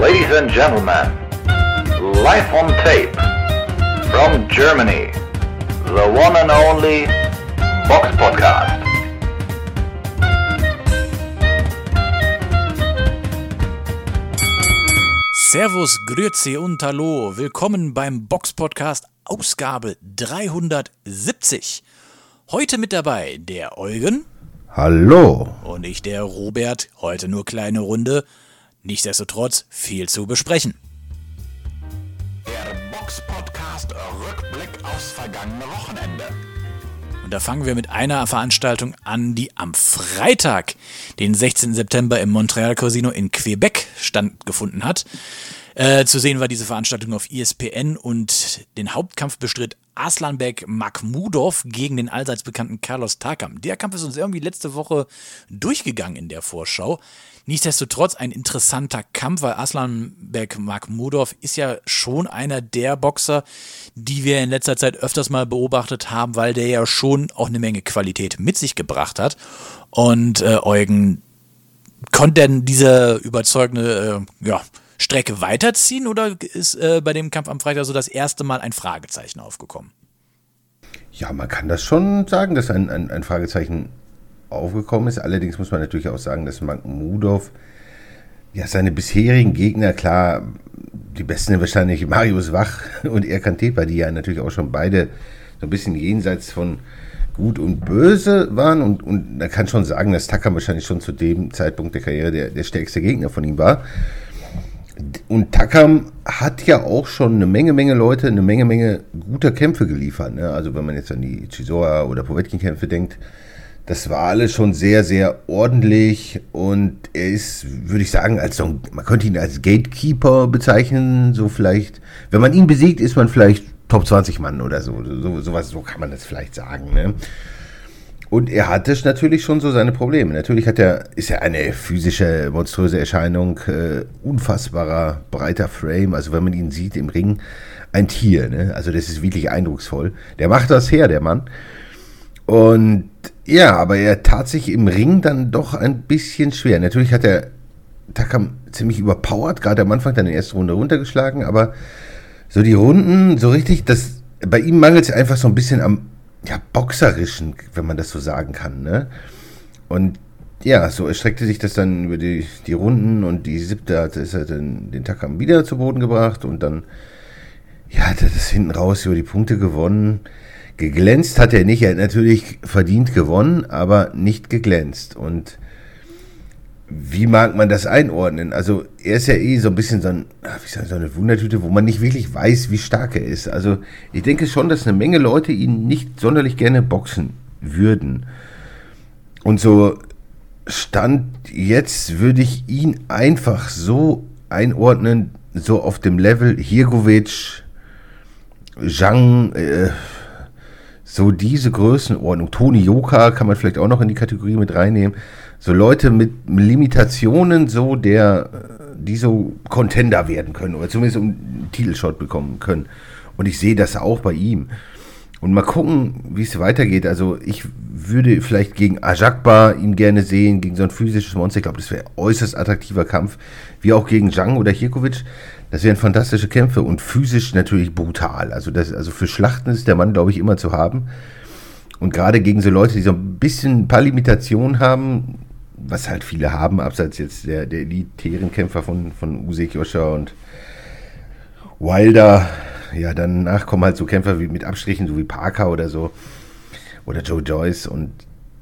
Ladies and gentlemen, live on tape from Germany, the one and only Box Podcast. Servus, Grüezi und Hallo. Willkommen beim Box Podcast Ausgabe 370. Heute mit dabei der Eugen. Hallo. Und ich, der Robert. Heute nur kleine Runde. Nichtsdestotrotz viel zu besprechen. Der Box Podcast Rückblick aufs vergangene Wochenende. Und da fangen wir mit einer Veranstaltung an, die am Freitag, den 16. September im Montreal Casino in Quebec stattgefunden hat. Äh, zu sehen war diese Veranstaltung auf ESPN und den Hauptkampf bestritt Aslanbek Makhmudov gegen den allseits bekannten Carlos Takam. Der Kampf ist uns irgendwie letzte Woche durchgegangen in der Vorschau. Nichtsdestotrotz ein interessanter Kampf, weil Aslanbek Makhmudov ist ja schon einer der Boxer, die wir in letzter Zeit öfters mal beobachtet haben, weil der ja schon auch eine Menge Qualität mit sich gebracht hat. Und äh, Eugen, konnte denn diese überzeugende äh, ja, Strecke weiterziehen oder ist äh, bei dem Kampf am Freitag so das erste Mal ein Fragezeichen aufgekommen? Ja, man kann das schon sagen, dass ein, ein, ein Fragezeichen aufgekommen ist. Allerdings muss man natürlich auch sagen, dass Mudov ja seine bisherigen Gegner, klar, die besten sind wahrscheinlich Marius Wach und Erkan Tepa, die ja natürlich auch schon beide so ein bisschen jenseits von gut und böse waren. Und, und man kann schon sagen, dass Takam wahrscheinlich schon zu dem Zeitpunkt der Karriere der, der stärkste Gegner von ihm war. Und Takam hat ja auch schon eine Menge, Menge Leute, eine Menge, Menge guter Kämpfe geliefert. Ne? Also wenn man jetzt an die Chisora oder Povetkin-Kämpfe denkt, das war alles schon sehr, sehr ordentlich und er ist, würde ich sagen, als so man könnte ihn als Gatekeeper bezeichnen, so vielleicht, wenn man ihn besiegt, ist man vielleicht Top 20 Mann oder so, so sowas, so kann man das vielleicht sagen, ne? Und er hatte natürlich schon so seine Probleme. Natürlich hat er, ist er eine physische, monströse Erscheinung, äh, unfassbarer, breiter Frame. Also wenn man ihn sieht im Ring, ein Tier. Ne? Also das ist wirklich eindrucksvoll. Der macht das her, der Mann. Und ja, aber er tat sich im Ring dann doch ein bisschen schwer. Natürlich hat er Takam ziemlich überpowered, gerade am Anfang dann in der ersten Runde runtergeschlagen, aber so die Runden, so richtig, das, bei ihm mangelt es einfach so ein bisschen am ja, boxerischen, wenn man das so sagen kann. Ne? Und ja, so erstreckte sich das dann über die, die Runden und die siebte hat ist er dann den Takam wieder zu Boden gebracht und dann ja, hat er das hinten raus über die Punkte gewonnen. Geglänzt hat er nicht, er hat natürlich verdient gewonnen, aber nicht geglänzt. Und wie mag man das einordnen? Also er ist ja eh so ein bisschen so, ein, wie sagen, so eine Wundertüte, wo man nicht wirklich weiß, wie stark er ist. Also ich denke schon, dass eine Menge Leute ihn nicht sonderlich gerne boxen würden. Und so stand jetzt würde ich ihn einfach so einordnen, so auf dem Level Hirgovic, Zhang, äh, so diese Größenordnung. Toni Joka kann man vielleicht auch noch in die Kategorie mit reinnehmen so Leute mit Limitationen, so der, die so Contender werden können oder zumindest um einen Titelshot bekommen können. Und ich sehe das auch bei ihm. Und mal gucken, wie es weitergeht. Also ich würde vielleicht gegen Ajakba ihn gerne sehen, gegen so ein physisches Monster. Ich glaube, das wäre äußerst attraktiver Kampf. Wie auch gegen Zhang oder Hirkovic. Das wären fantastische Kämpfe und physisch natürlich brutal. Also, das, also für Schlachten ist der Mann, glaube ich, immer zu haben. Und gerade gegen so Leute, die so ein bisschen ein paar Limitationen haben, was halt viele haben, abseits jetzt der, der elitären Kämpfer von, von Usyk, Joscha und Wilder. Ja, danach kommen halt so Kämpfer wie mit Abstrichen, so wie Parker oder so. Oder Joe Joyce. Und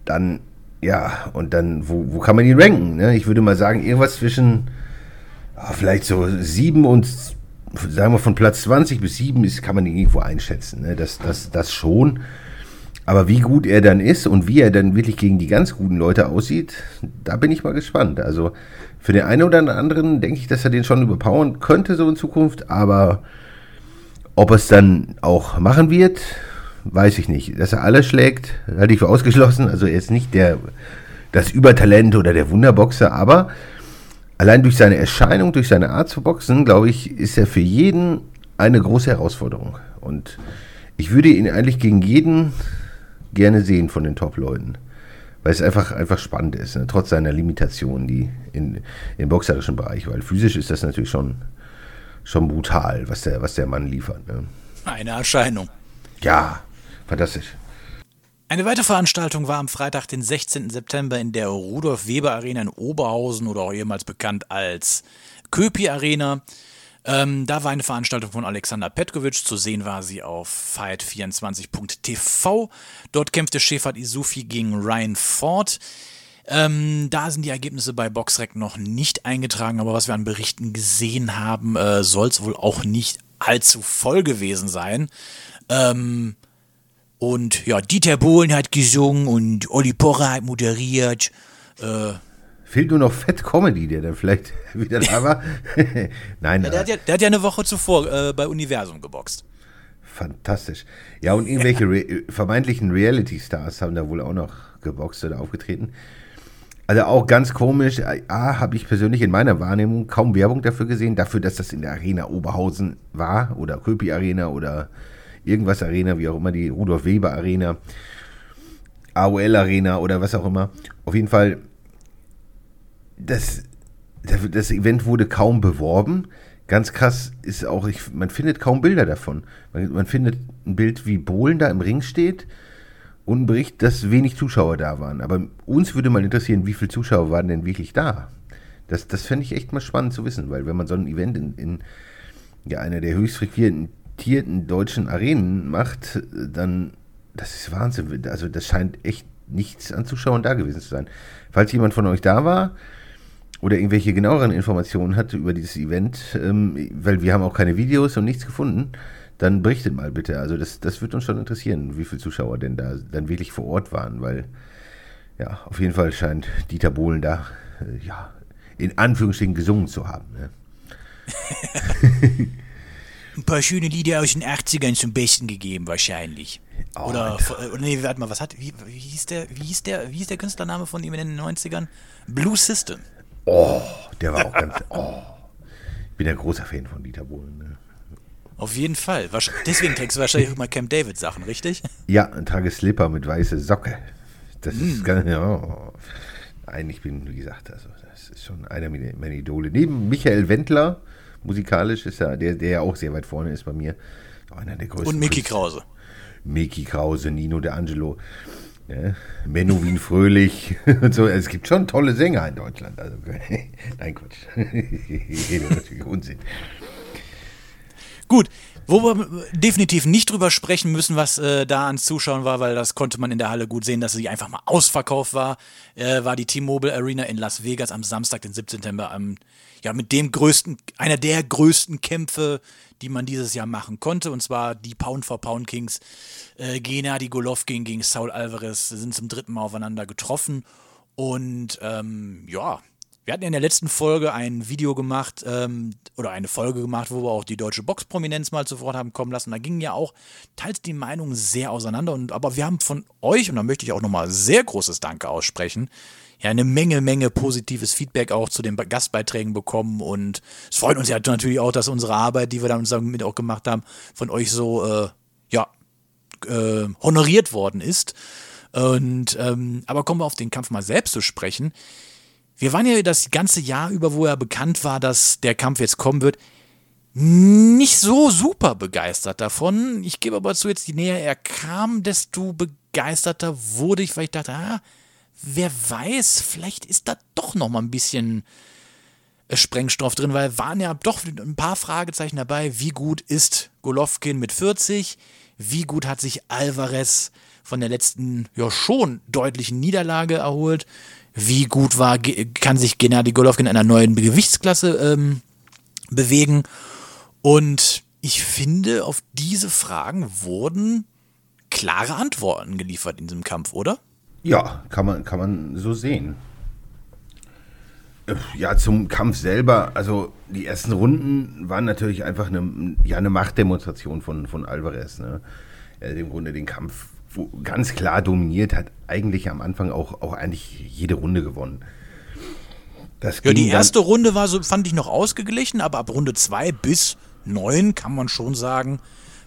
dann, ja, und dann, wo, wo kann man ihn ranken? Ne? Ich würde mal sagen, irgendwas zwischen vielleicht so sieben und sagen wir von Platz 20 bis 7 ist, kann man ihn irgendwo einschätzen. Ne? Das, das, das schon. Aber wie gut er dann ist und wie er dann wirklich gegen die ganz guten Leute aussieht, da bin ich mal gespannt. Also für den einen oder anderen denke ich, dass er den schon überpowern könnte so in Zukunft, aber ob es dann auch machen wird, weiß ich nicht. Dass er alle schlägt, halte ich für ausgeschlossen. Also er ist nicht der, das Übertalent oder der Wunderboxer, aber allein durch seine Erscheinung, durch seine Art zu boxen, glaube ich, ist er für jeden eine große Herausforderung. Und ich würde ihn eigentlich gegen jeden gerne sehen von den Top-Leuten. weil es einfach, einfach spannend ist, ne? trotz seiner Limitationen, die in, im boxerischen Bereich, weil physisch ist das natürlich schon, schon brutal, was der, was der Mann liefert. Ne? Eine Erscheinung. Ja, fantastisch. Eine weitere Veranstaltung war am Freitag, den 16. September in der Rudolf Weber Arena in Oberhausen oder auch ehemals bekannt als Köpi Arena. Ähm, da war eine Veranstaltung von Alexander Petkovic. Zu sehen war sie auf fight24.tv. Dort kämpfte Schäfert Isufi gegen Ryan Ford. Ähm, da sind die Ergebnisse bei Boxrec noch nicht eingetragen, aber was wir an Berichten gesehen haben, äh, soll es wohl auch nicht allzu voll gewesen sein. Ähm, und ja, Dieter Bohlen hat gesungen und Olli Porra hat moderiert. Äh, Fehlt nur noch Fett Comedy, der dann vielleicht wieder da war. Nein, ja, der, hat ja, der hat ja eine Woche zuvor äh, bei Universum geboxt. Fantastisch. Ja, und irgendwelche ja. Re vermeintlichen Reality-Stars haben da wohl auch noch geboxt oder aufgetreten. Also auch ganz komisch. A, habe ich persönlich in meiner Wahrnehmung kaum Werbung dafür gesehen, dafür, dass das in der Arena Oberhausen war oder Köpi Arena oder irgendwas Arena, wie auch immer, die Rudolf Weber Arena, AOL Arena oder was auch immer. Auf jeden Fall, das, das Event wurde kaum beworben. Ganz krass ist auch, ich, man findet kaum Bilder davon. Man, man findet ein Bild, wie Bohlen da im Ring steht und ein Bericht, dass wenig Zuschauer da waren. Aber uns würde mal interessieren, wie viele Zuschauer waren denn wirklich da? Das, das fände ich echt mal spannend zu wissen, weil wenn man so ein Event in, in ja, einer der höchst frequentierten limitierten deutschen Arenen macht, dann, das ist Wahnsinn. Also das scheint echt nichts an Zuschauern da gewesen zu sein. Falls jemand von euch da war oder irgendwelche genaueren Informationen hat über dieses Event, ähm, weil wir haben auch keine Videos und nichts gefunden, dann berichtet mal bitte. Also das, das wird uns schon interessieren, wie viele Zuschauer denn da dann wirklich vor Ort waren, weil ja, auf jeden Fall scheint Dieter Bohlen da, äh, ja, in Anführungsstrichen gesungen zu haben. Ne? ein paar schöne Lieder aus den 80ern zum Besten gegeben, wahrscheinlich. Oh, oder, oder, nee, warte mal, was hat, wie, wie, hieß der, wie hieß der, wie hieß der Künstlername von ihm in den 90ern? Blue System. Oh, der war auch ganz, oh. Ich bin ein großer Fan von Dieter Bohlen. Ne? Auf jeden Fall. Deswegen trägst du wahrscheinlich auch mal Camp David Sachen, richtig? Ja, ein trage Slipper mit weiße Socke. Das mm. ist ganz, oh. Nein, ich bin, wie gesagt, also das ist schon einer meiner Idole. Neben Michael Wendler, musikalisch ist er, der, der ja auch sehr weit vorne ist bei mir. Einer der größten. Und Mickey Krause. Mickey Krause, Nino De Angelo, ne? Menowin Fröhlich und so. Es gibt schon tolle Sänger in Deutschland. Also, nein, Quatsch. natürlich Unsinn. Gut, wo wir definitiv nicht drüber sprechen müssen, was äh, da ans Zuschauen war, weil das konnte man in der Halle gut sehen, dass sie einfach mal ausverkauft war, äh, war die T-Mobile Arena in Las Vegas am Samstag, den 17. September, am, ja, mit dem größten, einer der größten Kämpfe, die man dieses Jahr machen konnte, und zwar die Pound for Pound Kings. Äh, Gennady Golovkin gegen Saul Alvarez sind zum dritten Mal aufeinander getroffen und ähm, ja, wir hatten in der letzten Folge ein Video gemacht ähm, oder eine Folge gemacht, wo wir auch die deutsche Boxprominenz mal zu Wort haben kommen lassen. Da gingen ja auch teils die Meinungen sehr auseinander. Und, aber wir haben von euch, und da möchte ich auch nochmal sehr großes Danke aussprechen, ja eine Menge, Menge positives Feedback auch zu den Gastbeiträgen bekommen. Und es freut uns ja natürlich auch, dass unsere Arbeit, die wir damit auch gemacht haben, von euch so äh, ja, äh, honoriert worden ist. Und ähm, aber kommen wir auf den Kampf mal selbst zu sprechen. Wir waren ja das ganze Jahr über, wo er bekannt war, dass der Kampf jetzt kommen wird, nicht so super begeistert davon. Ich gebe aber zu, jetzt je näher er kam, desto begeisterter wurde ich, weil ich dachte, ah, wer weiß, vielleicht ist da doch noch mal ein bisschen äh, Sprengstoff drin, weil waren ja doch ein paar Fragezeichen dabei. Wie gut ist Golovkin mit 40? Wie gut hat sich Alvarez von der letzten, ja schon deutlichen Niederlage erholt? wie gut war, kann sich Gennady Golovkin in einer neuen Gewichtsklasse ähm, bewegen. Und ich finde, auf diese Fragen wurden klare Antworten geliefert in diesem Kampf, oder? Ja, kann man, kann man so sehen. Äh, ja, zum Kampf selber, also die ersten Runden waren natürlich einfach eine, ja, eine Machtdemonstration von, von Alvarez. Ne? Er hat im Grunde den Kampf ganz klar dominiert, hat eigentlich am Anfang auch, auch eigentlich jede Runde gewonnen. ja, die erste Runde war so, fand ich noch ausgeglichen, aber ab Runde 2 bis 9 kann man schon sagen,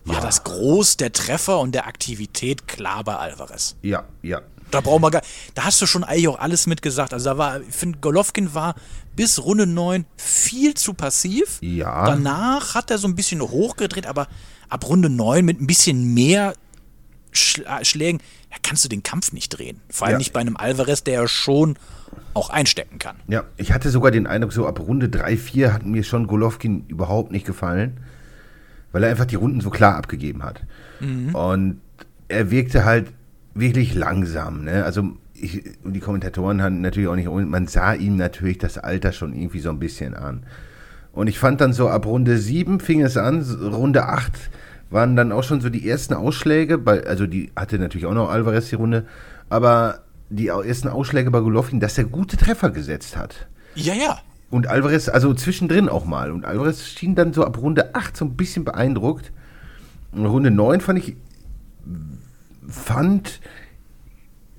war ja. das Groß der Treffer und der Aktivität klar bei Alvarez. Ja, ja. Da brauchen wir gar, da hast du schon eigentlich auch alles mitgesagt. Also da war, ich finde, Golovkin war bis Runde 9 viel zu passiv. Ja. Danach hat er so ein bisschen hochgedreht, aber ab Runde 9 mit ein bisschen mehr Schla Schlägen, ja, kannst du den Kampf nicht drehen. Vor allem Ja. nicht bei einem Alvarez, der ja schon auch einstecken kann. Ja, ich hatte sogar den Eindruck, so ab Runde 3, 4 hat mir schon Golovkin überhaupt nicht gefallen, weil er einfach die Runden so klar abgegeben hat. Und er wirkte halt wirklich langsam. Ne? Also ich, und die Kommentatoren haben natürlich auch nicht, man sah ihm natürlich das Alter schon irgendwie so ein bisschen an. Und ich fand dann so ab Runde 7 fing es an, Runde 8 waren dann auch schon so die ersten Ausschläge, bei, also die hatte natürlich auch noch Alvarez die Runde, aber die ersten Ausschläge bei Golovkin, dass er gute Treffer gesetzt hat. Ja, ja. Und Alvarez, also zwischendrin auch mal. Und Alvarez schien dann so ab Runde 8 so ein bisschen beeindruckt. Und Runde 9 fand ich, fand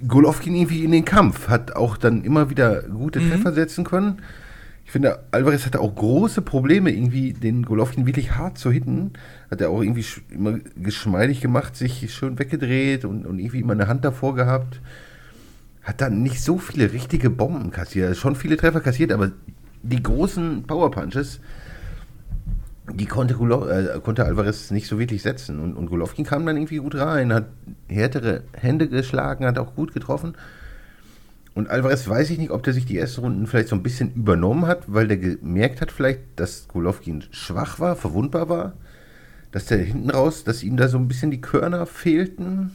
Golovkin irgendwie in den Kampf. Hat auch dann immer wieder gute Treffer setzen können. Ich finde, Alvarez hatte auch große Probleme, irgendwie den Golovkin wirklich hart zu hitten. Hat er auch irgendwie immer geschmeidig gemacht, sich schön weggedreht und, und irgendwie immer eine Hand davor gehabt. Hat dann nicht so viele richtige Bomben kassiert. Schon viele Treffer kassiert, aber die großen Power Punches, die konnte, Golo äh, konnte Alvarez nicht so wirklich setzen. Und, und Golovkin kam dann irgendwie gut rein, hat härtere Hände geschlagen, hat auch gut getroffen. Und Alvarez weiß ich nicht, ob der sich die ersten Runden vielleicht so ein bisschen übernommen hat, weil der gemerkt hat vielleicht, dass Golovkin schwach war, verwundbar war. Dass der hinten raus, dass ihm da so ein bisschen die Körner fehlten.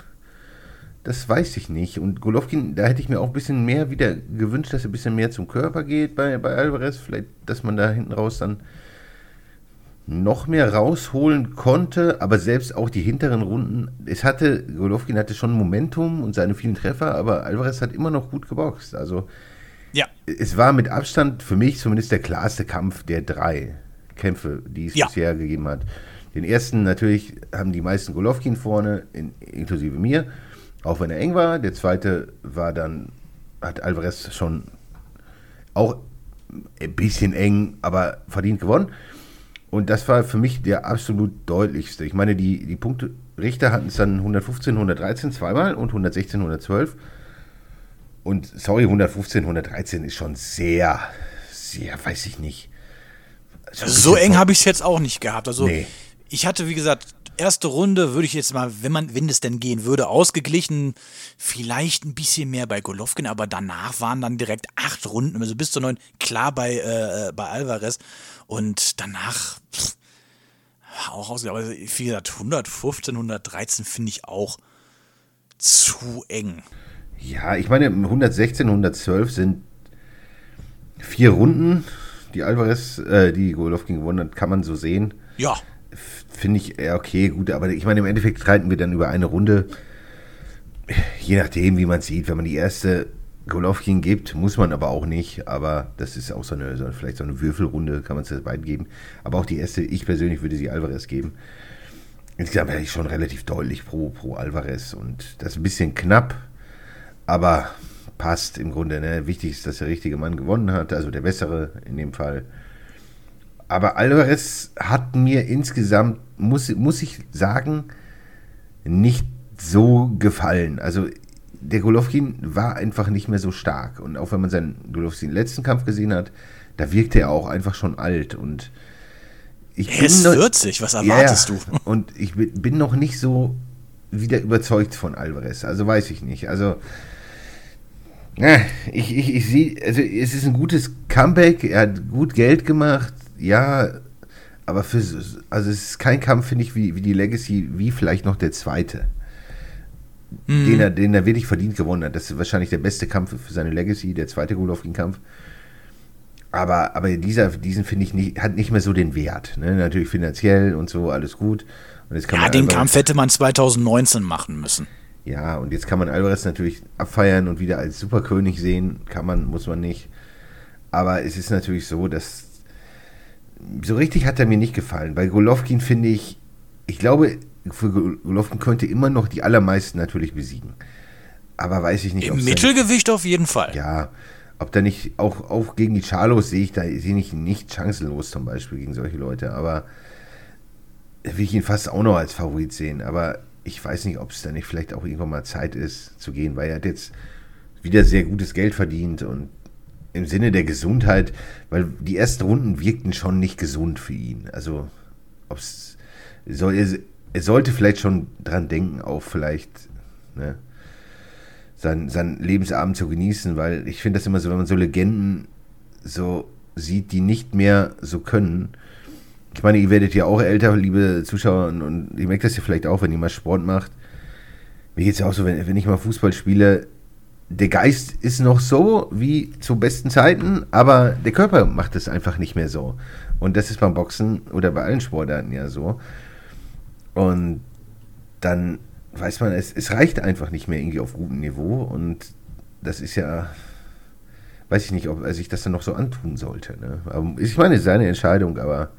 Das weiß ich nicht. Und Golovkin, da hätte ich mir auch ein bisschen mehr wieder gewünscht, dass er ein bisschen mehr zum Körper geht bei, bei Alvarez. Vielleicht, dass man da hinten raus dann noch mehr rausholen konnte, aber selbst auch die hinteren Runden, es hatte, Golovkin hatte schon Momentum und seine vielen Treffer, aber Alvarez hat immer noch gut geboxt. Also Ja. es war mit Abstand für mich zumindest der klarste Kampf der drei Kämpfe, die es Ja. bisher gegeben hat. Den ersten natürlich haben die meisten Golovkin vorne, in, inklusive mir, auch wenn er eng war. Der zweite war dann, hat Alvarez schon auch ein bisschen eng, aber verdient gewonnen. Und das war für mich der absolut deutlichste. Ich meine, die, die Punkterichter hatten es dann 115, 113 zweimal und 116, 112. Und sorry, 115, 113 ist schon sehr, sehr, weiß ich nicht. So eng habe ich es jetzt auch nicht gehabt. Also Nee. ich hatte, wie gesagt, erste Runde würde ich jetzt mal, wenn man, wenn es denn gehen würde, ausgeglichen, vielleicht ein bisschen mehr bei Golovkin, aber danach waren dann direkt acht Runden, also bis zu neun, klar bei, äh, bei Alvarez. Und danach pff, auch aus, aber wie gesagt, 115, 113 finde ich auch zu eng. Ja, ich meine, 116, 112 sind vier Runden, die Alvarez, äh, die Golovkin gewonnen hat, kann man so sehen. Ja, Finde ich eher okay, gut, aber ich meine, im Endeffekt streiten wir dann über eine Runde. Je nachdem, wie man sieht, wenn man die erste Golovkin gibt, muss man aber auch nicht. Aber das ist auch so eine, so vielleicht so eine Würfelrunde, kann man es beiden geben. Aber auch die erste, ich persönlich würde sie Alvarez geben. Insgesamt wäre ich schon relativ deutlich pro, pro Alvarez und das ist ein bisschen knapp, aber passt im Grunde. Ne? Wichtig ist, dass der richtige Mann gewonnen hat, also der bessere in dem Fall. Aber Alvarez hat mir insgesamt, muss, muss ich sagen, nicht so gefallen. Also der Golovkin war einfach nicht mehr so stark. Und auch wenn man seinen Golovkin letzten Kampf gesehen hat, da wirkte er auch einfach schon alt. Und ich er ist noch- 40, was erwartest ja. du? Und ich bin noch nicht so wieder überzeugt von Alvarez. Also weiß ich nicht. Also ja, ich, ich, ich sehe, also es ist ein gutes Comeback. Er hat gut Geld gemacht. Ja, aber für, so- also es ist kein Kampf, finde ich, wie, wie die Legacy, wie vielleicht noch der zweite. Den, er, den er wirklich verdient gewonnen hat. Das ist wahrscheinlich der beste Kampf für seine Legacy, der zweite Golovkin-Kampf. Aber, aber dieser, diesen finde ich nicht, hat nicht mehr so den Wert. Ne? Natürlich finanziell und so, alles gut. Und jetzt kann Ja, man den Kampf hätte man 2019 machen müssen. ja, und jetzt kann man Alvarez natürlich abfeiern und wieder als Superkönig sehen. Kann man, muss man nicht. Aber es ist natürlich so, dass so richtig hat er mir nicht gefallen. Bei Golovkin finde ich, ich glaube, für Golovkin könnte immer noch die allermeisten natürlich besiegen. Aber weiß ich nicht, Im Mittelgewicht auf jeden Fall. ja, ob da nicht, auch, auch gegen die Charlos sehe ich da, sehe ich ihn nicht chancenlos zum Beispiel gegen solche Leute, aber will ich ihn fast auch noch als Favorit sehen. Aber ich weiß nicht, ob es da nicht vielleicht auch irgendwann mal Zeit ist zu gehen, weil er hat jetzt wieder sehr gutes Geld verdient und im Sinne der Gesundheit, weil die ersten Runden wirkten schon nicht gesund für ihn. Also, ob's, soll, er, sollte vielleicht schon dran denken, auch vielleicht ne, sein, sein Lebensabend zu genießen, weil ich finde das immer so, wenn man so Legenden so sieht, die nicht mehr so können. Ich meine, ihr werdet ja auch älter, liebe Zuschauer, und, und ihr merkt das ja vielleicht auch, wenn ihr mal Sport macht. Mir geht es ja auch so, wenn, wenn ich mal Fußball spiele, der Geist ist noch so wie zu besten Zeiten, aber der Körper macht es einfach nicht mehr so. Und das ist beim Boxen oder bei allen Sportarten ja so. Und dann weiß man, es, es reicht einfach nicht mehr irgendwie auf gutem Niveau. Und das ist ja, weiß ich nicht, ob er sich das dann noch so antun sollte. Ne? Aber ich meine, es ist seine Entscheidung, aber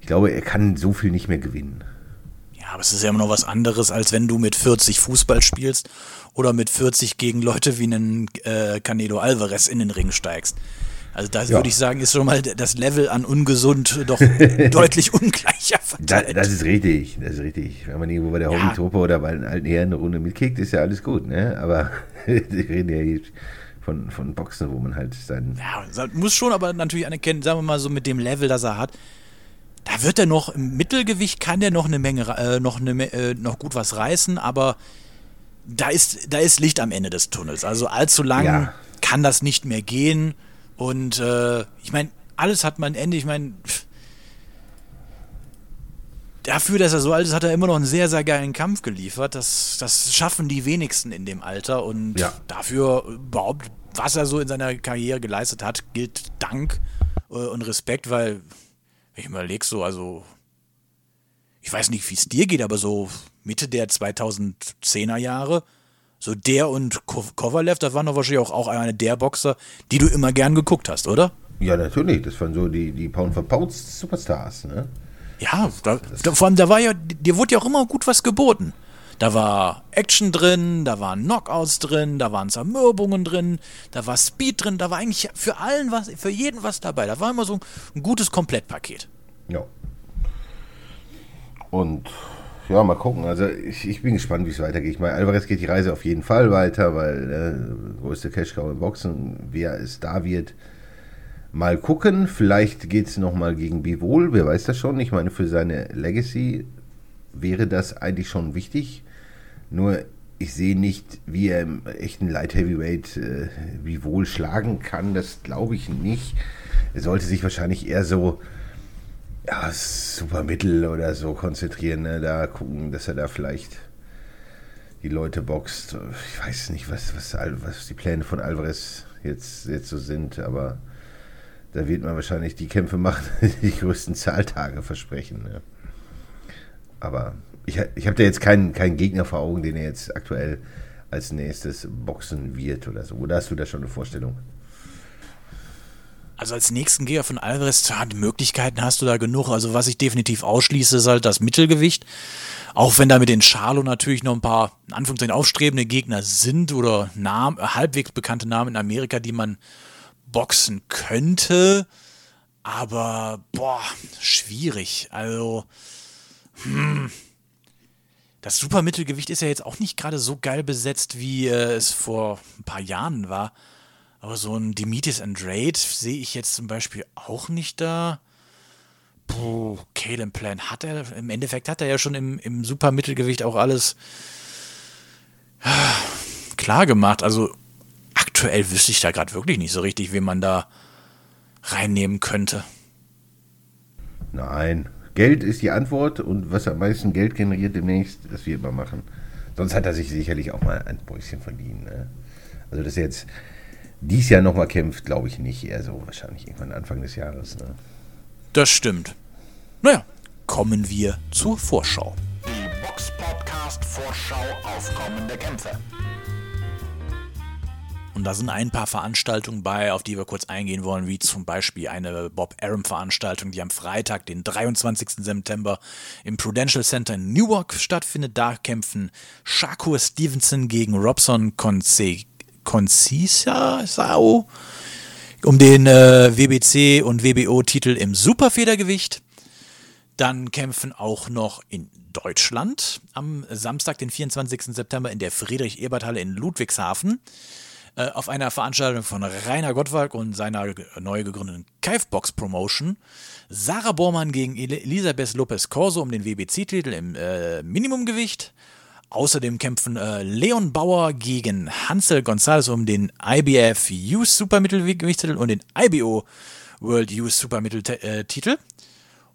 ich glaube, er kann so viel nicht mehr gewinnen. Ja, aber es ist ja immer noch was anderes, als wenn du mit 40 Fußball spielst oder mit 40 gegen Leute wie einen äh, Canelo Alvarez in den Ring steigst. Also da ja. würde ich sagen, ist schon mal das Level an ungesund doch deutlich ungleicher verteilt. Da, das ist richtig, das ist richtig. Wenn man irgendwo bei der ja. Hobbytruppe oder bei den alten Herren eine Runde mitkickt, ist ja alles gut, ne? Aber wir reden ja jetzt von, von Boxen, wo man halt sein... Ja, muss schon aber natürlich anerkennen, sagen wir mal so mit dem Level, das er hat, da wird er noch im Mittelgewicht kann der noch eine Menge äh, noch eine äh, noch gut was reißen, aber da ist da ist Licht am Ende des Tunnels. Also allzu lang ja. kann das nicht mehr gehen und äh, ich meine, alles hat man ein Ende. Ich meine dafür, dass er so alt ist, hat er immer noch einen sehr, sehr geilen Kampf geliefert. Das, das schaffen die wenigsten in dem Alter. Und ja. dafür überhaupt, was er so in seiner Karriere geleistet hat, gilt Dank äh, und Respekt, weil ich überlege so, also ich weiß nicht, wie es dir geht, aber so Mitte der 2010er Jahre, so der und Kovalev, das waren doch wahrscheinlich auch, auch eine der Boxer, die du immer gern geguckt hast, oder? Ja, natürlich. Das waren so die, die Pound for Pound Superstars, ne? Ja, da, da, vor allem, da war ja, dir wurde ja auch immer gut was geboten. Da war Action drin, da waren Knockouts drin, da waren Zermürbungen drin, da war Speed drin, da war eigentlich für allen was, für jeden was dabei. Da war immer so ein gutes Komplettpaket. Ja. Und ja, mal gucken. Also ich, ich bin gespannt, wie es weitergeht. Ich meine, Alvarez geht die Reise auf jeden Fall weiter, weil äh, größte Cash-Cow im Boxen, wer es da wird, mal gucken. Vielleicht geht es nochmal gegen Bivol, wer weiß das schon. Ich meine, für seine Legacy wäre das eigentlich schon wichtig. Nur ich sehe nicht, wie er im echten Light Heavyweight äh, wie wohl schlagen kann. Das glaube ich nicht. Er sollte sich wahrscheinlich eher so ja, Supermittel oder so konzentrieren. Ne? Da gucken, dass er da vielleicht die Leute boxt. Ich weiß nicht, was, was, was die Pläne von Alvarez jetzt, jetzt so sind, aber da wird man wahrscheinlich die Kämpfe machen, die die größten Zahltage versprechen. Ne? Aber ich, ich habe da jetzt keinen, keinen Gegner vor Augen, den er jetzt aktuell als nächstes boxen wird oder so. Oder hast du da schon eine Vorstellung? Also als nächsten Geher von Alvarez, ja, die Möglichkeiten hast du da genug. Also was ich definitiv ausschließe, ist halt das Mittelgewicht. Auch wenn da mit den Charlo natürlich noch ein paar, in Anführungszeichen, aufstrebende Gegner sind oder Namen, halbwegs bekannte Namen in Amerika, die man boxen könnte. Aber, boah, schwierig. Also, hm, das Supermittelgewicht ist ja jetzt auch nicht gerade so geil besetzt, wie äh, es vor ein paar Jahren war. Aber so ein Demetrius Andrade sehe ich jetzt zum Beispiel auch nicht da. Puh, Kalen Plan hat er, im Endeffekt hat er ja schon im, im Supermittelgewicht auch alles äh, klar gemacht. Also aktuell wüsste ich da gerade wirklich nicht so richtig, wen man da reinnehmen könnte. Nein, Geld ist die Antwort und was am meisten Geld generiert demnächst, das wird man machen. Sonst hat er sich sicherlich auch mal ein Bäuschen verdient. Ne? Also, dass er jetzt dies Jahr nochmal kämpft, glaube ich nicht. Eher so wahrscheinlich irgendwann Anfang des Jahres. Ne? Das stimmt. Naja, kommen wir zur Vorschau. Die Box Podcast Vorschau auf kommende Kämpfe. Und da sind ein paar Veranstaltungen bei, auf die wir kurz eingehen wollen, wie zum Beispiel eine Bob Arum-Veranstaltung, die am Freitag, den 23. September im Prudential Center in Newark stattfindet. Da kämpfen Shakur Stevenson gegen Robson Concisa um den äh, WBC und WBO-Titel im Superfedergewicht. Dann kämpfen auch noch in Deutschland am Samstag, den 24. September in der Friedrich-Ebert-Halle in Ludwigshafen äh, auf einer Veranstaltung von Rainer Gottwalk und seiner neu gegründeten Kifebox Promotion. Sarah Bormann gegen Elisabeth Lopez Corso um den WBC-Titel im äh, Minimumgewicht. Außerdem kämpfen äh, Leon Bauer gegen Hansel Gonzalez um den IBF Youth Supermittelgewichtstitel und den IBO World Youth Supermitteltitel.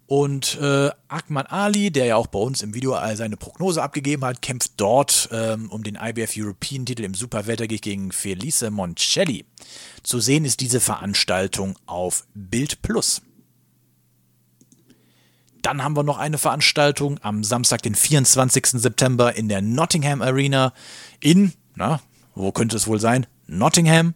Und äh, Akman Ali, der ja auch bei uns im Video seine Prognose abgegeben hat, kämpft dort ähm, um den IBF European Titel im Superweltergewicht gegen Felice Moncelli. Zu sehen ist diese Veranstaltung auf Bild Plus. Dann haben wir noch eine Veranstaltung am Samstag, den 24. September in der Nottingham Arena in, na, wo könnte es wohl sein? Nottingham.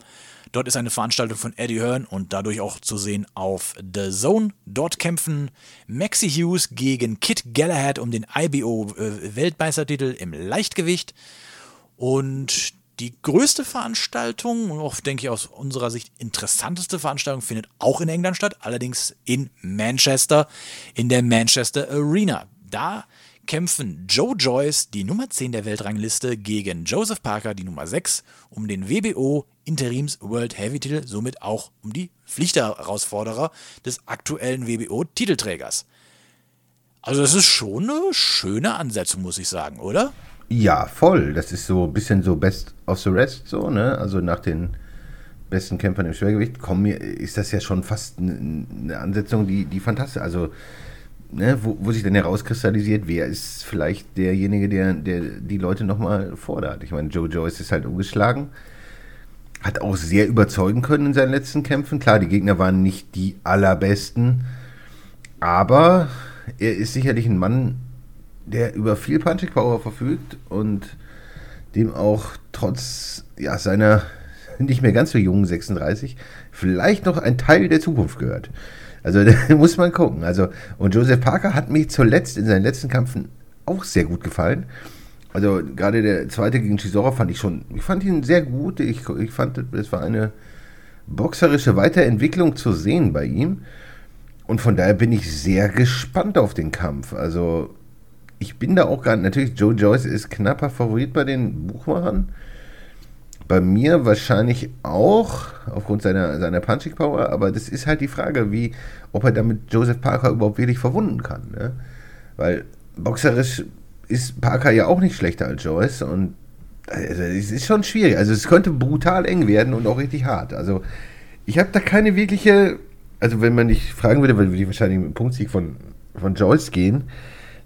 Dort ist eine Veranstaltung von Eddie Hearn und dadurch auch zu sehen auf The Zone. Dort kämpfen Maxi Hughes gegen Kit Galahad um den IBO äh, im Leichtgewicht. Und die größte Veranstaltung und auch, denke ich, aus unserer Sicht interessanteste Veranstaltung findet auch in England statt, allerdings in Manchester, in der Manchester Arena. Da kämpfen Joe Joyce, die Nummer 10 der Weltrangliste, gegen Joseph Parker, die Nummer 6, um den WBO Interims World Heavy Titel, somit auch um die Pflichtherausforderer des aktuellen WBO-Titelträgers. Also das ist schon eine schöne Ansetzung, muss ich sagen, oder? Ja, voll. Das ist so ein bisschen so Best of the Rest, so, ne? Also nach den besten Kämpfern im Schwergewicht kommen mir, ist das ja schon fast eine Ansetzung, die, die fantastisch, also ne, wo, wo sich dann herauskristallisiert, wer ist vielleicht derjenige, der, der die Leute nochmal fordert. Ich meine, Joe Joyce ist halt umgeschlagen, hat auch sehr überzeugen können in seinen letzten Kämpfen. Klar, die Gegner waren nicht die allerbesten, aber er ist sicherlich ein Mann, der über viel Punching Power verfügt und dem auch trotz ja, seiner nicht mehr ganz so jungen 36 vielleicht noch ein Teil der Zukunft gehört. Also da muss man gucken. Also, und Joseph Parker hat mir zuletzt in seinen letzten Kämpfen auch sehr gut gefallen. Also gerade der zweite gegen Chisora fand ich schon, ich fand ihn sehr gut. Ich, ich fand, es war eine boxerische Weiterentwicklung zu sehen bei ihm. Und von daher bin ich sehr gespannt auf den Kampf. Also ich bin da auch gar natürlich, Joe Joyce ist knapper Favorit bei den Buchmachern. Bei mir wahrscheinlich auch, aufgrund seiner, seiner Punching Power, aber das ist halt die Frage, wie, ob er damit Joseph Parker überhaupt wirklich verwunden kann. Ne? Weil boxerisch ist Parker ja auch nicht schlechter als Joyce und also, es ist schon schwierig. Also es könnte brutal eng werden und auch richtig hart. Also ich habe da keine wirkliche, also wenn man nicht fragen würde, würde ich wahrscheinlich mit dem Punktsieg von, von Joyce gehen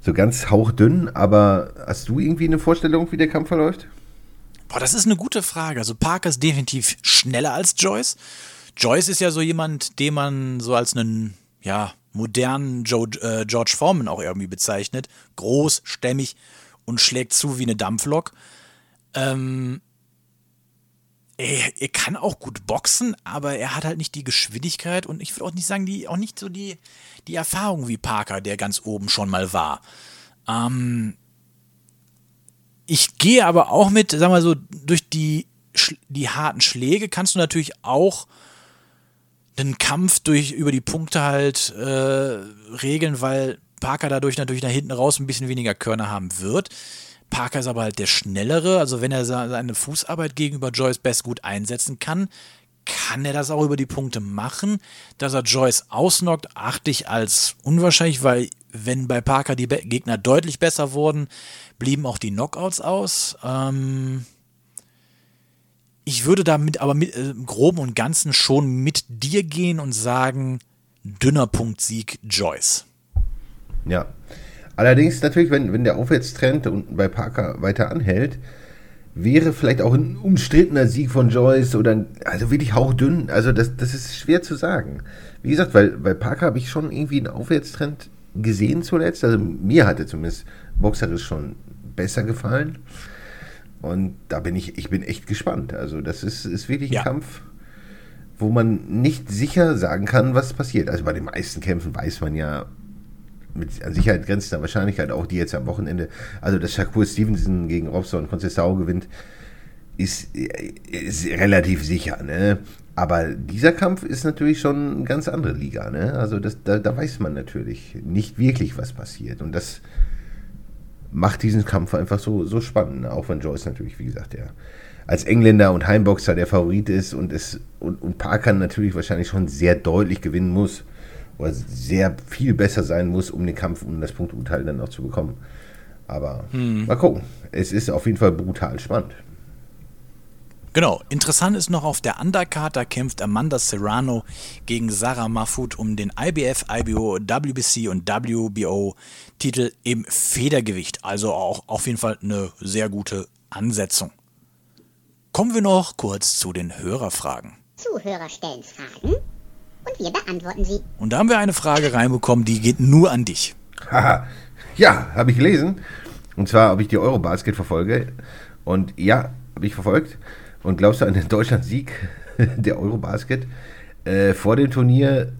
so ganz hauchdünn, aber hast du irgendwie eine Vorstellung, wie der Kampf verläuft? Boah, das ist eine gute Frage. Also Parker ist definitiv schneller als Joyce. Joyce ist ja so jemand, den man so als einen, ja, modernen Joe, äh, George Foreman auch irgendwie bezeichnet. Groß, stämmig und schlägt zu wie eine Dampflok. Ähm, er, er, kann auch gut boxen, aber er hat halt nicht die Geschwindigkeit und ich würde auch nicht sagen, die, auch nicht so die, die Erfahrung wie Parker, der ganz oben schon mal war. Ähm, ich gehe aber auch mit, sag mal so, durch die, die harten Schläge kannst du natürlich auch den Kampf durch, über die Punkte halt äh, regeln, weil Parker dadurch natürlich nach hinten raus ein bisschen weniger Körner haben wird. Parker ist aber halt der Schnellere, also wenn er seine Fußarbeit gegenüber Joyce Best gut einsetzen kann, kann er das auch über die Punkte machen. Dass er Joyce ausnockt, achte ich als unwahrscheinlich, weil wenn bei Parker die Gegner deutlich besser wurden, blieben auch die Knockouts aus. Ähm ich würde damit aber mit, äh, im Groben und Ganzen schon mit dir gehen und sagen, dünner Punktsieg Joyce. Ja. Allerdings natürlich, wenn, wenn der Aufwärtstrend unten bei Parker weiter anhält, wäre vielleicht auch ein umstrittener Sieg von Joyce oder also wirklich hauchdünn. Also das, das ist schwer zu sagen. Wie gesagt, weil bei Parker habe ich schon irgendwie einen Aufwärtstrend gesehen zuletzt. Also mir hatte zumindest boxerisch schon besser gefallen. Und da bin ich, ich bin echt gespannt. Also das ist, ist wirklich ein ja. Kampf, wo man nicht sicher sagen kann, was passiert. Also bei den meisten Kämpfen weiß man ja, mit an Sicherheit grenzender Wahrscheinlichkeit, auch die jetzt am Wochenende, also dass Shakur Stevenson gegen Robson Concesao gewinnt, ist, ist relativ sicher. Ne? Aber dieser Kampf ist natürlich schon eine ganz andere Liga. Ne? Also das, da, da weiß man natürlich nicht wirklich, was passiert. Und das macht diesen Kampf einfach so, so spannend. Ne? Auch wenn Joyce natürlich, wie gesagt, der als Engländer und Heimboxer der Favorit ist und, es, und, und Parker natürlich wahrscheinlich schon sehr deutlich gewinnen muss. Oder sehr viel besser sein muss, um den Kampf, um das Punkturteil dann noch zu bekommen. Aber hm. mal gucken. Es ist auf jeden Fall brutal spannend. Genau, interessant ist noch auf der Undercard, da kämpft Amanda Serrano gegen Sarah Mahfoud um den IBF, IBO, WBC und WBO Titel im Federgewicht. Also auch auf jeden Fall eine sehr gute Ansetzung. Kommen wir noch kurz zu den Hörerfragen. Zuhörer stellen Fragen und wir beantworten sie. Und da haben wir eine Frage reinbekommen, die geht nur an dich. Haha, ja, habe ich gelesen. Und zwar, ob ich die Eurobasket verfolge. Und ja, habe ich verfolgt. Und glaubst du an den Deutschland-Sieg der Eurobasket? Äh, vor dem Turnier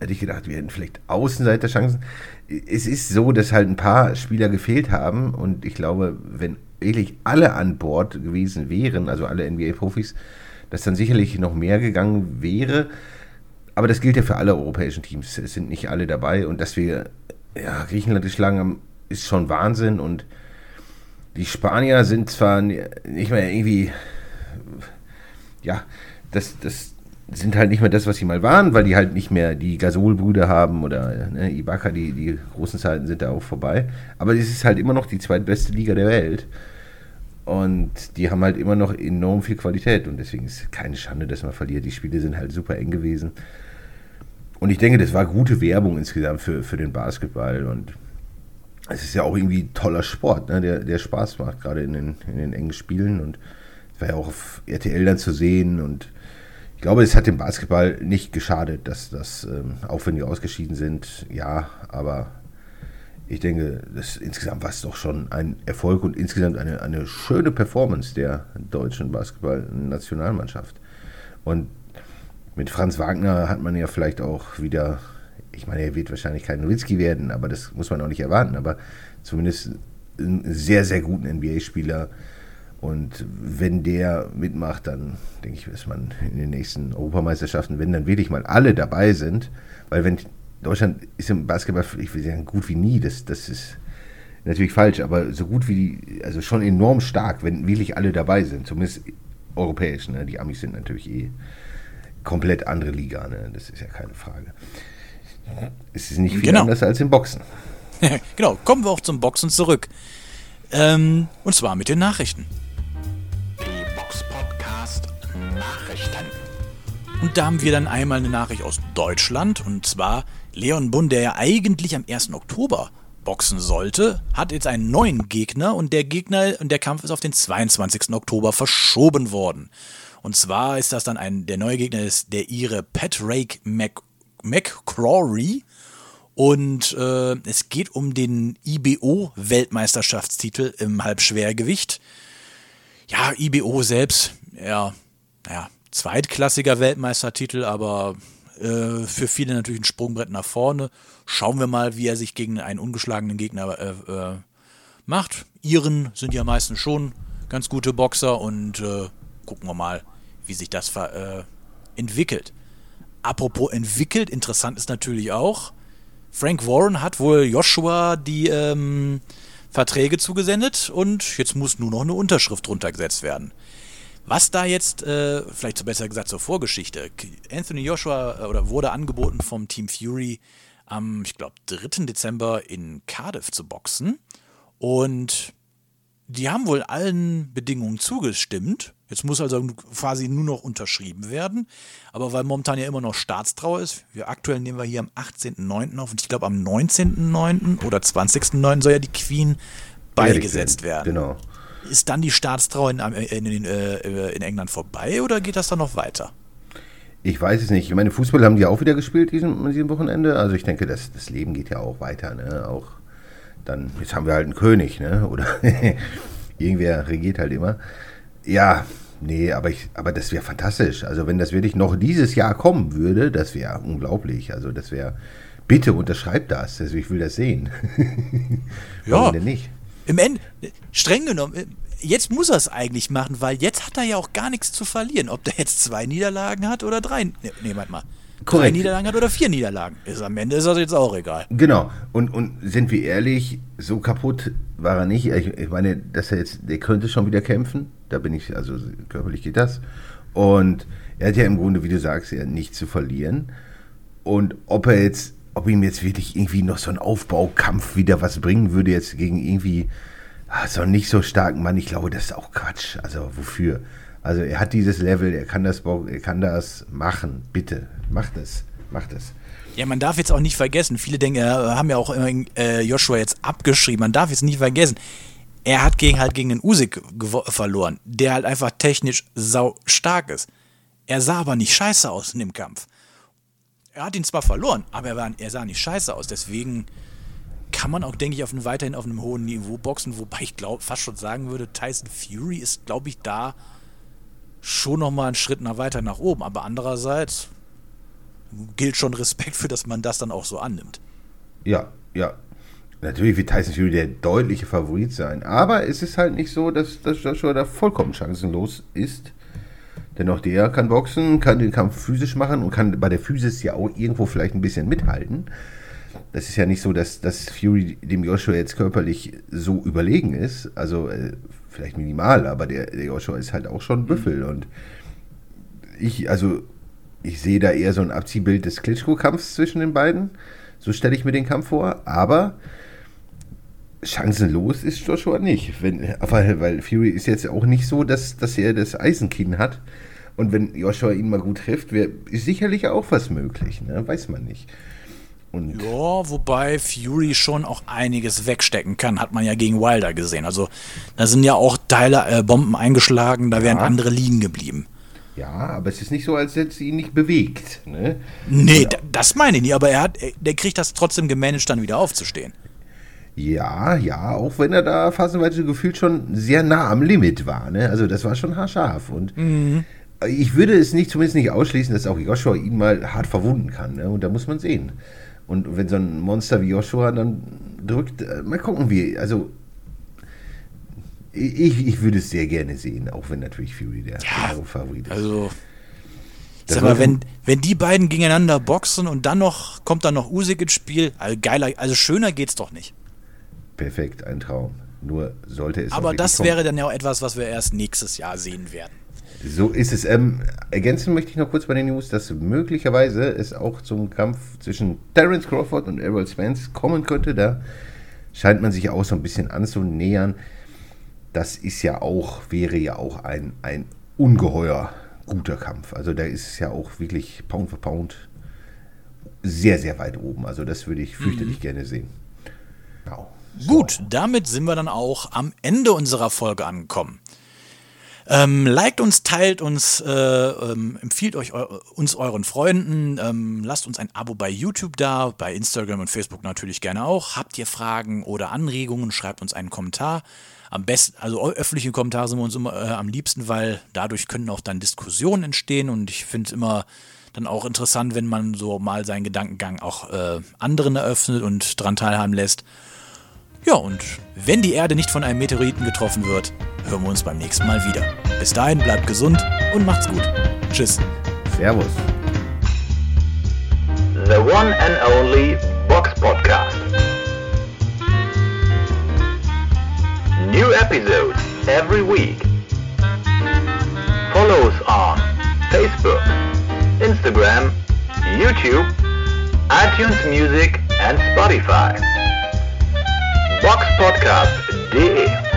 hätte ich gedacht, wir hätten vielleicht Außenseiterchancen. Es ist so, dass halt ein paar Spieler gefehlt haben und ich glaube, wenn wirklich alle an Bord gewesen wären, also alle NBA-Profis, dass dann sicherlich noch mehr gegangen wäre. Aber das gilt ja für alle europäischen Teams. Es sind nicht alle dabei und dass wir ja, Griechenland geschlagen haben, ist schon Wahnsinn und die Spanier sind zwar nicht mehr irgendwie ja, das, das sind halt nicht mehr das, was sie mal waren, weil die halt nicht mehr die Gasol-Brüder haben oder ne, Ibaka, die, die großen Zeiten sind da auch vorbei. Aber es ist halt immer noch die zweitbeste Liga der Welt. Und die haben halt immer noch enorm viel Qualität und deswegen ist es keine Schande, dass man verliert. Die Spiele sind halt super eng gewesen. Und ich denke, das war gute Werbung insgesamt für, für den Basketball und es ist ja auch irgendwie toller Sport, ne, der, der Spaß macht, gerade in den, in den engen Spielen und war ja auch auf RTL dann zu sehen und ich glaube, es hat dem Basketball nicht geschadet, dass das, ähm, auch wenn die ausgeschieden sind, ja, aber ich denke, das, insgesamt war es doch schon ein Erfolg und insgesamt eine, eine schöne Performance der deutschen Basketball-Nationalmannschaft. Und mit Franz Wagner hat man ja vielleicht auch wieder, ich meine, er wird wahrscheinlich kein Nowitzki werden, aber das muss man auch nicht erwarten, aber zumindest einen sehr, sehr guten NBA-Spieler, und wenn der mitmacht, dann denke ich, dass man in den nächsten Europameisterschaften, wenn dann wirklich mal alle dabei sind, weil wenn Deutschland ist im Basketball, ich will sagen, gut wie nie, das, das ist natürlich falsch, aber so gut wie, also schon enorm stark, wenn wirklich alle dabei sind, zumindest europäisch, ne? die Amis sind natürlich eh komplett andere Liga, ne? das ist ja keine Frage. Es ist nicht viel genau. anders als im Boxen. genau, kommen wir auch zum Boxen zurück. Ähm, und zwar mit den Nachrichten. Nachrichten. Und da haben wir dann einmal eine Nachricht aus Deutschland und zwar Leon Bund, der ja eigentlich am 1. Oktober boxen sollte, hat jetzt einen neuen Gegner und der Gegner und der Kampf ist auf den 22. Oktober verschoben worden. Und zwar ist das dann ein, der neue Gegner ist der Ire Pat Rake Mac, McCrory. Und äh, es geht um den IBO-Weltmeisterschaftstitel im Halbschwergewicht. Ja, IBO selbst, ja, ja, zweitklassiger Weltmeistertitel, aber äh, für viele natürlich ein Sprungbrett nach vorne. Schauen wir mal, wie er sich gegen einen ungeschlagenen Gegner äh, äh, macht. Iren sind ja meistens schon ganz gute Boxer und äh, gucken wir mal, wie sich das äh, entwickelt. Apropos entwickelt, interessant ist natürlich auch, Frank Warren hat wohl Joshua die ähm, Verträge zugesendet und jetzt muss nur noch eine Unterschrift drunter gesetzt werden. Was da jetzt, äh, vielleicht besser gesagt zur Vorgeschichte, Anthony Joshua äh, oder wurde angeboten vom Team Fury am, ich glaube, 3. Dezember in Cardiff zu boxen. Und die haben wohl allen Bedingungen zugestimmt. Jetzt muss also quasi nur noch unterschrieben werden. Aber weil momentan ja immer noch Staatstrauer ist, wir aktuell nehmen wir hier am 18.09. auf und ich glaube am 19.09. oder 20.09. soll ja die Queen beigesetzt werden. Genau. Ist dann die Staatstrauer in, in, in, äh, in, England vorbei oder geht das dann noch weiter? Ich weiß es nicht. Ich meine, Fußball haben die auch wieder gespielt diesem, diesem Wochenende. Also ich denke, das, das Leben geht ja auch weiter. Ne? Auch dann, jetzt haben wir halt einen König, ne? Oder irgendwer regiert halt immer. Ja, nee, aber, ich, aber das wäre fantastisch. Also wenn das wirklich noch dieses Jahr kommen würde, das wäre unglaublich. Also das wäre, bitte unterschreibt das. Also ich will das sehen. Warum ja. denn nicht? Im Ende, streng genommen, jetzt muss er es eigentlich machen, weil jetzt hat er ja auch gar nichts zu verlieren. Ob der jetzt zwei Niederlagen hat oder drei. Nee, nee warte mal. Drei Korrekt. Niederlagen hat oder vier Niederlagen. Ist am Ende ist das jetzt auch egal. Genau. Und, und sind wir ehrlich, so kaputt war er nicht. Ich, ich meine, dass er jetzt, der könnte schon wieder kämpfen. Da bin ich, also körperlich geht das. Und er hat ja im Grunde, wie du sagst, ja nichts zu verlieren. Und ob er jetzt, ob ihm jetzt wirklich irgendwie noch so ein Aufbaukampf wieder was bringen würde, jetzt gegen irgendwie ah, so einen nicht so starken Mann, ich glaube, das ist auch Quatsch. Also wofür? Also er hat dieses Level, er kann das, er kann das machen. Bitte, mach das, mach das. Ja, man darf jetzt auch nicht vergessen, viele denken, äh, haben ja auch immer äh, Joshua jetzt abgeschrieben, man darf jetzt nicht vergessen, er hat gegen halt gegen den gewo- verloren, der halt einfach technisch sau stark ist. Er sah aber nicht scheiße aus in dem Kampf. Er hat ihn zwar verloren, aber er, war, er sah nicht scheiße aus, deswegen kann man auch, denke ich, auf einem, weiterhin auf einem hohen Niveau boxen, wobei ich glaube, fast schon sagen würde, Tyson Fury ist, glaube ich, da schon nochmal einen Schritt nach weiter nach oben, aber andererseits gilt schon Respekt für, dass man das dann auch so annimmt. Ja, ja. Natürlich wird Tyson Fury der deutliche Favorit sein. Aber es ist halt nicht so, dass, dass Joshua da vollkommen chancenlos ist. Denn auch der kann boxen, kann den Kampf physisch machen und kann bei der Physis ja auch irgendwo vielleicht ein bisschen mithalten. Das ist ja nicht so, dass, dass Fury dem Joshua jetzt körperlich so überlegen ist. Also äh, vielleicht minimal, aber der, der Joshua ist halt auch schon ein Büffel. Und ich, also ich sehe da eher so ein Abziehbild des Klitschko-Kampfs zwischen den beiden. So stelle ich mir den Kampf vor. Aber chancenlos ist Joshua nicht. Wenn, weil, weil Fury ist jetzt auch nicht so, dass, dass er das Eisenkinn hat. Und wenn Joshua ihn mal gut trifft, wär, ist sicherlich auch was möglich. Ne? Weiß man nicht. Und Ja, wobei Fury schon auch einiges wegstecken kann, hat man ja gegen Wilder gesehen. Also da sind ja auch Teile äh, Bomben eingeschlagen, da wären Ja. andere liegen geblieben. ja, aber es ist nicht so, als hätte es ihn nicht bewegt. Ne? Nee, da, das meine ich nicht, aber er hat, er- der kriegt das trotzdem gemanagt, dann wieder aufzustehen. Ja, ja, auch wenn er da phasenweise gefühlt schon sehr nah am Limit war. Ne? Also das war schon haarscharf. Und ich würde es nicht zumindest nicht ausschließen, dass auch Joshua ihn mal hart verwunden kann. Ne? Und da muss man sehen. Und wenn so ein Monster wie Joshua dann drückt, äh, mal gucken wie. Also ich, ich würde es sehr gerne sehen, auch wenn natürlich Fury der klare Favorit ist. Also, Das sag mal, wenn, wenn die beiden gegeneinander boxen und dann noch kommt dann noch Usyk ins Spiel, also geiler, also schöner geht's doch nicht. Perfekt, ein Traum. Nur sollte es Aber das kommen. wäre dann ja auch etwas, was wir erst nächstes Jahr sehen werden. So ist es. Ähm, ergänzen möchte ich noch kurz bei den News, dass möglicherweise es auch zum Kampf zwischen Terence Crawford und Errol Spence kommen könnte. Da scheint man sich auch so ein bisschen anzunähern. Das ist ja auch, wäre ja auch ein, ein ungeheuer guter Kampf. Also da ist es ja auch wirklich Pound für Pound sehr, sehr weit oben. Also das würde ich fürchterlich gerne sehen. Genau. Gut, damit sind wir dann auch am Ende unserer Folge angekommen. Ähm, liked uns, teilt uns, äh, ähm, empfiehlt euch eu uns euren Freunden, ähm, lasst uns ein Abo bei YouTube da, bei Instagram und Facebook natürlich gerne auch. Habt ihr Fragen oder Anregungen, schreibt uns einen Kommentar. Am besten, also öffentliche Kommentare sind wir uns immer äh, am liebsten, weil dadurch können auch dann Diskussionen entstehen und ich finde es immer dann auch interessant, wenn man so mal seinen Gedankengang auch äh, anderen eröffnet und dran teilhaben lässt. Ja, und wenn die Erde nicht von einem Meteoriten getroffen wird, hören wir uns beim nächsten Mal wieder. Bis dahin bleibt gesund und macht's gut. Tschüss. Servus. The one and only Box Podcast. New episodes every week. Follow us on Facebook, Instagram, YouTube, iTunes Music and Spotify. Boxpodcast.de